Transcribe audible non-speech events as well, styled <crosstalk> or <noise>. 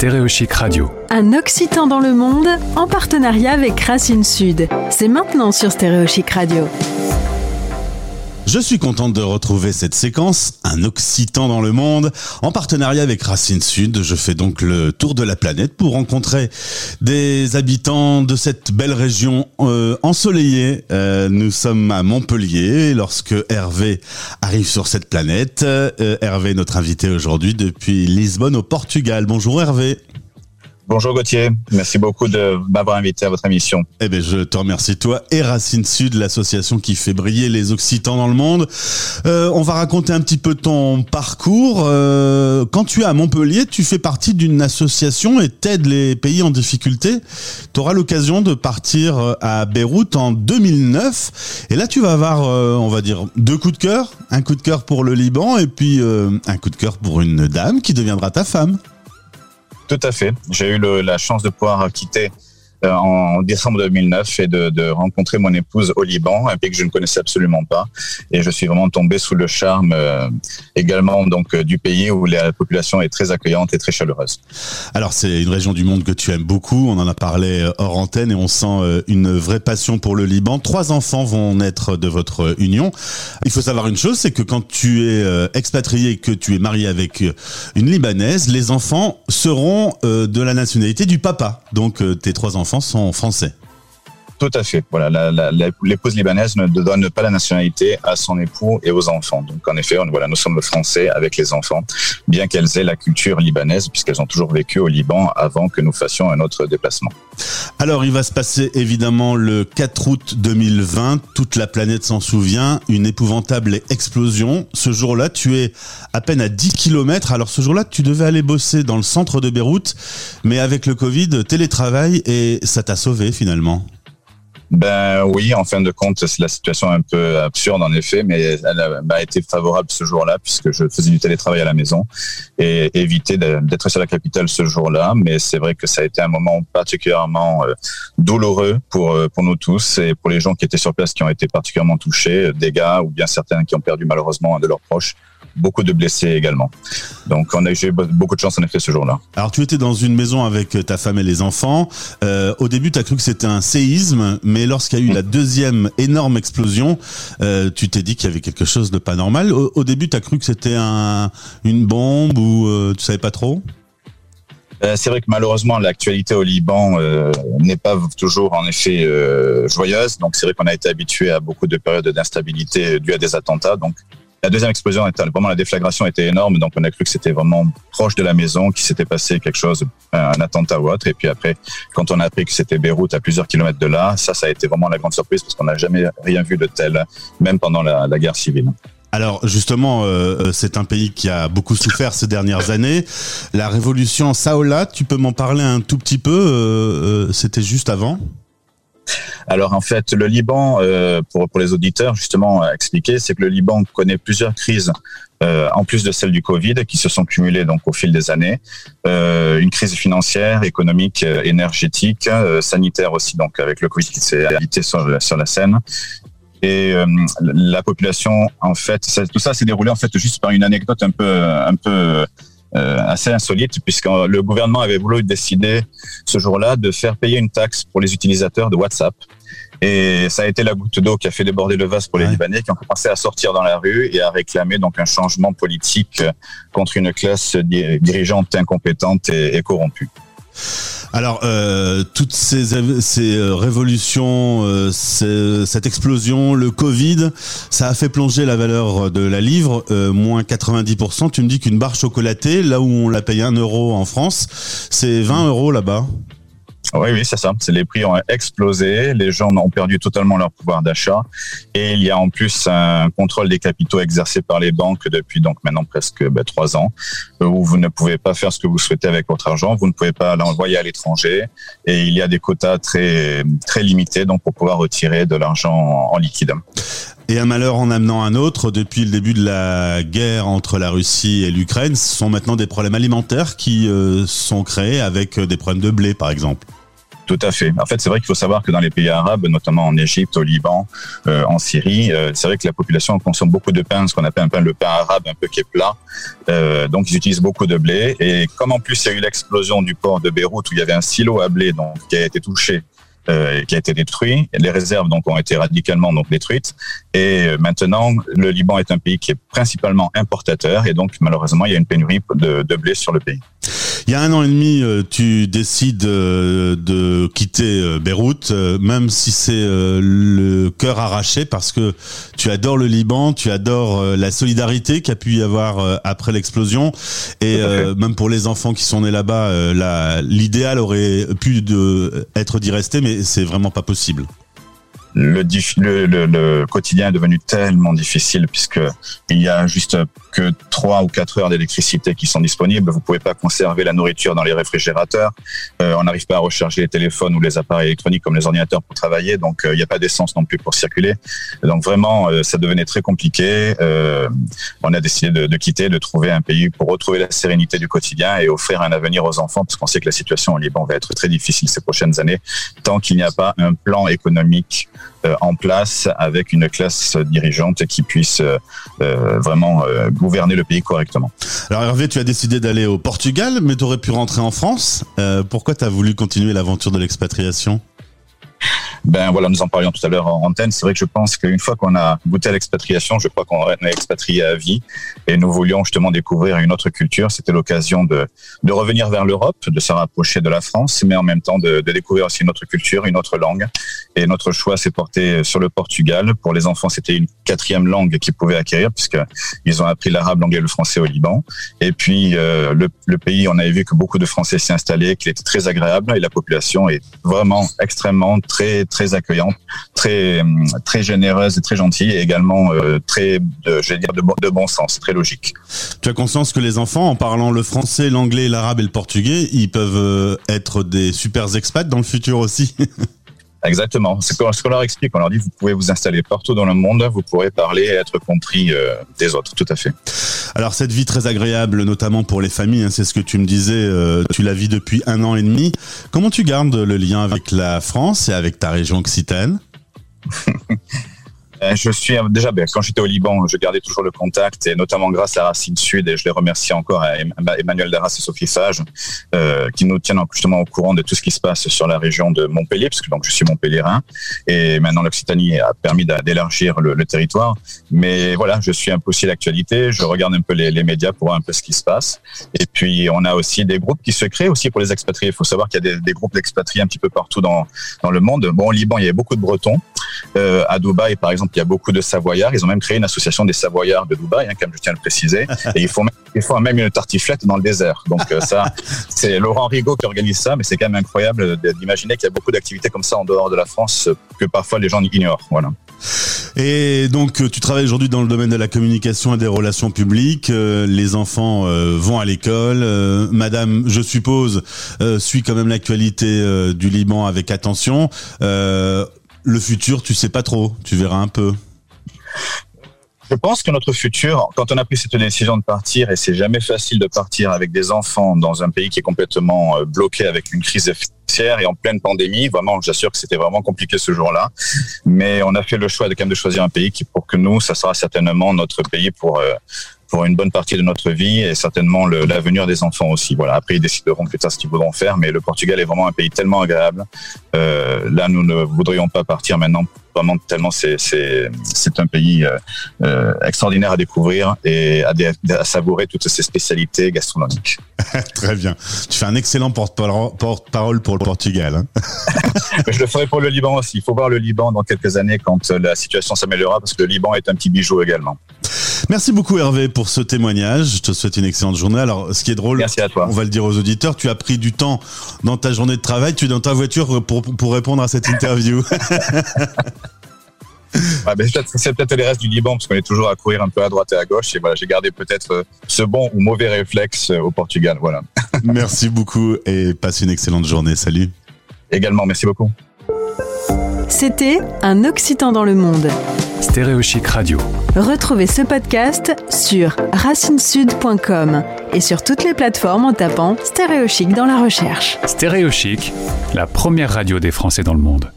Stéréochic Radio. Un Occitan dans le monde en partenariat avec Racine Sud. C'est maintenant sur Stéréochic Radio. Je suis contente de retrouver cette séquence, un Occitan dans le monde, en partenariat avec Racine Sud. Je fais donc le tour de la planète pour rencontrer des habitants de cette belle région euh, ensoleillée. Euh, nous sommes à Montpellier lorsque Hervé arrive sur cette planète. Euh, Hervé est notre invité aujourd'hui depuis Lisbonne au Portugal. Bonjour Hervé. Bonjour Gauthier, merci beaucoup de m'avoir invité à votre émission. Eh bien, je te remercie toi et Racine Sud, l'association qui fait briller les Occitans dans le monde. Euh, on va raconter un petit peu ton parcours. Euh, quand tu es à Montpellier, tu fais partie d'une association et t'aides les pays en difficulté. Tu auras l'occasion de partir euh, à Beyrouth en 2009. Et là, tu vas avoir, on va dire, deux coups de cœur. Un coup de cœur pour le Liban et puis un coup de cœur pour une dame qui deviendra ta femme. Tout à fait. J'ai eu la chance de pouvoir quitter en décembre 2009 et de, rencontrer mon épouse au Liban, un pays que je ne connaissais absolument pas. Et je suis vraiment tombé sous le charme euh, également donc euh, du pays où la population est très accueillante et très chaleureuse. Alors c'est une région du monde que tu aimes beaucoup. On en a parlé hors antenne et on sent une vraie passion pour le Liban. Trois enfants vont naître de votre union. Il faut savoir une chose, c'est que quand tu es expatrié, que tu es marié avec une Libanaise, les enfants seront de la nationalité du papa. Donc tes trois enfants sont français. Tout à fait. Voilà, l'épouse libanaise ne donne pas la nationalité à son époux et aux enfants. Donc, en effet, voilà, nous sommes français avec les enfants, bien qu'elles aient la culture libanaise, puisqu'elles ont toujours vécu au Liban avant que nous fassions un autre déplacement. Alors, il va se passer évidemment le 4 août 2020. Toute la planète s'en souvient. Une épouvantable explosion. Ce jour-là, tu es à peine à 10 km. Alors, ce jour-là, tu devais aller bosser dans le centre de Beyrouth, mais avec le Covid, télétravail et ça t'a sauvé finalement. Ben oui, en fin de compte, c'est la situation un peu absurde en effet, mais elle m'a été favorable ce jour-là puisque je faisais du télétravail à la maison et éviter d'être sur la capitale ce jour-là. Mais c'est vrai que ça a été un moment particulièrement euh, douloureux pour euh, pour nous tous et pour les gens qui étaient sur place qui ont été particulièrement touchés, dégâts ou bien certains qui ont perdu malheureusement un de leurs proches beaucoup de blessés également. Donc on a eu beaucoup de chance en effet ce jour-là. Alors tu étais dans une maison avec ta femme et les enfants. Euh, au début, tu as cru que c'était un séisme, mais lorsqu'il y a eu la deuxième énorme explosion, euh, tu t'es dit qu'il y avait quelque chose de pas normal. Au, début, tu as cru que c'était un, une bombe ou euh, tu savais pas trop? Euh, c'est vrai que malheureusement l'actualité au Liban euh, n'est pas toujours en effet euh, joyeuse. Donc c'est vrai qu'on a été habitué à beaucoup de périodes d'instabilité dues à des attentats. Donc la deuxième explosion, était, vraiment la déflagration était énorme, donc on a cru que c'était vraiment proche de la maison, qu'il s'était passé quelque chose, un attentat ou autre. Et puis après, quand on a appris que c'était Beyrouth à plusieurs kilomètres de là, ça, ça a été vraiment la grande surprise parce qu'on n'a jamais rien vu de tel, même pendant la, guerre civile. Alors justement, euh, euh, c'est un pays qui a beaucoup souffert ces dernières <laughs> années. La révolution Saoula, tu peux m'en parler un tout petit peu euh, C'était juste avant? Alors en fait, le Liban, euh, pour, pour les auditeurs, justement, à expliquer, c'est que le Liban connaît plusieurs crises euh, en plus de celle du Covid, qui se sont cumulées donc au fil des années. Euh, une crise financière, économique, énergétique, sanitaire aussi, donc avec le Covid qui s'est habité sur, sur la scène. Et la population, en fait, tout ça s'est déroulé en fait juste par une anecdote un peu, un peu euh, assez insolite puisque le gouvernement avait voulu décider ce jour-là de faire payer une taxe pour les utilisateurs de WhatsApp. Et ça a été la goutte d'eau qui a fait déborder le vase pour les Libanais qui ont commencé à sortir dans la rue et à réclamer donc un changement politique contre une classe dirigeante incompétente et corrompue. Alors, euh, toutes ces, euh, révolutions, euh, cette explosion, le Covid, ça a fait plonger la valeur de la livre, euh, moins 90%. Tu me dis qu'une barre chocolatée, là où on la paye 1 euro en France, c'est 20 euros là-bas. Oui, oui, c'est ça. Les prix ont explosé, les gens ont perdu totalement leur pouvoir d'achat, et il y a en plus un contrôle des capitaux exercé par les banques depuis donc maintenant presque ben, trois ans, où vous ne pouvez pas faire ce que vous souhaitez avec votre argent, vous ne pouvez pas l'envoyer à l'étranger, et il y a des quotas très très limités donc pour pouvoir retirer de l'argent en liquide. Et un malheur en amenant un autre, depuis le début de la guerre entre la Russie et l'Ukraine, ce sont maintenant des problèmes alimentaires qui euh, sont créés avec des problèmes de blé, par exemple. Tout à fait. En fait, c'est vrai qu'il faut savoir que dans les pays arabes, notamment en Égypte, au Liban, euh, en Syrie, euh, c'est vrai que la population consomme beaucoup de pain, ce qu'on appelle un pain le pain arabe, un peu qui est plat. Euh, donc, ils utilisent beaucoup de blé. Et comme en plus il y a eu l'explosion du port de Beyrouth où il y avait un silo à blé qui a été touché euh, qui a été détruit. Les réserves donc ont été radicalement détruites. Et maintenant, le Liban est un pays qui est principalement importateur et donc malheureusement il y a une pénurie de blé sur le pays. Il y a un an et demi, euh, tu décides euh, de quitter euh, Beyrouth, même si c'est le cœur arraché, parce que tu adores le Liban, tu adores la solidarité qu'il a pu y avoir après l'explosion, et même pour les enfants qui sont nés là-bas, l'idéal aurait pu de, être d'y rester, mais c'est vraiment pas possible le, le, le, quotidien est devenu tellement difficile puisque il y a juste que trois ou quatre heures d'électricité qui sont disponibles. Vous pouvez pas conserver la nourriture dans les réfrigérateurs. Euh, on n'arrive pas à recharger les téléphones ou les appareils électroniques comme les ordinateurs pour travailler. Donc euh, il n'y a pas d'essence non plus pour circuler. Donc vraiment, euh, ça devenait très compliqué. on a décidé de, de, quitter, de trouver un pays pour retrouver la sérénité du quotidien et offrir un avenir aux enfants parce qu'on sait que la situation au Liban va être très difficile ces prochaines années tant qu'il n'y a pas un plan économique euh, en place avec une classe dirigeante qui puisse euh, euh, vraiment gouverner le pays correctement. Alors Hervé, tu as décidé d'aller au Portugal, mais tu aurais pu rentrer en France. pourquoi tu as voulu continuer l'aventure de l'expatriation? Ben voilà, nous en parlions tout à l'heure en antenne. C'est vrai que je pense qu'une fois qu'on a goûté à l'expatriation, je crois qu'on est expatrié à vie et nous voulions justement découvrir une autre culture. C'était l'occasion de, de revenir vers l'Europe, de se rapprocher de la France, mais en même temps de, de découvrir aussi une autre culture, une autre langue. Et notre choix s'est porté sur le Portugal. Pour les enfants, c'était une quatrième langue qu'ils pouvaient acquérir puisque ils ont appris l'arabe, l'anglais, le français au Liban. Et puis euh, le, le, pays, on avait vu que beaucoup de Français s'y installaient, qu'il était très agréable et la population est vraiment extrêmement très très accueillante, très très généreuse et très gentille, et également euh, très, je vais dire, de, de bon sens, très logique. Tu as conscience que les enfants, en parlant le français, l'anglais, l'arabe et le portugais, ils peuvent euh, être des super expats dans le futur aussi? <laughs> Exactement. C'est ce qu'on leur explique. On leur dit vous pouvez vous installer partout dans le monde, vous pourrez parler et être compris euh, des autres. Tout à fait. Alors cette vie très agréable, notamment pour les familles, hein, c'est ce que tu me disais. Euh, tu la vis depuis un an et demi. Comment tu gardes le lien avec la France et avec ta région occitane? <laughs> je suis euh, déjà ben, quand j'étais au Liban, je gardais toujours le contact et notamment grâce à Racine Sud et je les remercie encore à Emmanuel Darras et Sophie Sage euh, qui nous tiennent justement au courant de tout ce qui se passe sur la région de Montpellier parce que donc je suis montpellierin et maintenant l'Occitanie a permis d'élargir le, territoire. Mais voilà, je suis un peu aussi l'actualité, je regarde un peu les, médias pour voir un peu ce qui se passe et puis on a aussi des groupes qui se créent aussi pour les expatriés. Il faut savoir qu'il y a des, des groupes d'expatriés un petit peu partout dans dans le monde. Bon, au Liban, il y a beaucoup de Bretons. Euh, à Dubaï, par exemple, il y a beaucoup de Savoyards. Ils ont même créé une association des Savoyards de Dubaï, hein, comme je tiens à le préciser. <laughs> Et ils font même, ils font même une tartiflette dans le désert. Donc euh, ça, <laughs> c'est Laurent Rigaud qui organise ça, mais c'est quand même incroyable d'imaginer qu'il y a beaucoup d'activités comme ça en dehors de la France que parfois les gens ignorent. Voilà. Et donc, tu travailles aujourd'hui dans le domaine de la communication et des relations publiques. Euh, les enfants euh, vont à l'école. Euh, Madame, je suppose, suit quand même l'actualité du Liban avec attention le futur, tu sais pas trop, tu verras un peu. Je pense que notre futur, quand on a pris cette décision de partir, et c'est jamais facile de partir avec des enfants dans un pays qui est complètement euh, bloqué avec une crise et en pleine pandémie, vraiment, j'assure que c'était vraiment compliqué ce jour-là. Mais on a fait le choix de de choisir un pays qui, pour que nous, ça sera certainement notre pays pour euh, pour une bonne partie de notre vie et certainement l'avenir des enfants aussi. Voilà. Après, ils décideront plus tard ce qu'ils voudront faire, mais le Portugal est vraiment un pays tellement agréable. Euh, là, nous ne voudrions pas partir maintenant vraiment tellement c'est un pays euh, extraordinaire à découvrir et à, à, savourer toutes ces spécialités gastronomiques. <laughs> Très bien. Tu fais un excellent porte-parole pour le Portugal. Hein. <laughs> Je le ferai pour le Liban aussi. Il faut voir le Liban dans quelques années quand la situation s'améliorera parce que le Liban est un petit bijou également. Merci beaucoup Hervé pour ce témoignage. Je te souhaite une excellente journée. Alors, ce qui est drôle, Merci à toi. on va le dire aux auditeurs, tu as pris du temps dans ta journée de travail, tu es dans ta voiture pour, pour répondre à cette interview. <laughs> <laughs> C'est peut-être les restes du Liban, parce qu'on est toujours à courir un peu à droite et à gauche. Et voilà, j'ai gardé peut-être euh, ce bon ou mauvais réflexe euh, au Portugal. Voilà. <laughs> merci beaucoup et passe une excellente journée. Salut. Également, merci beaucoup. C'était Un Occitan dans le Monde. Stéréochic Radio. Retrouvez ce podcast sur racinesud.com et sur toutes les plateformes en tapant Stéréochic dans la recherche. Stéréochic, la première radio des Français dans le monde.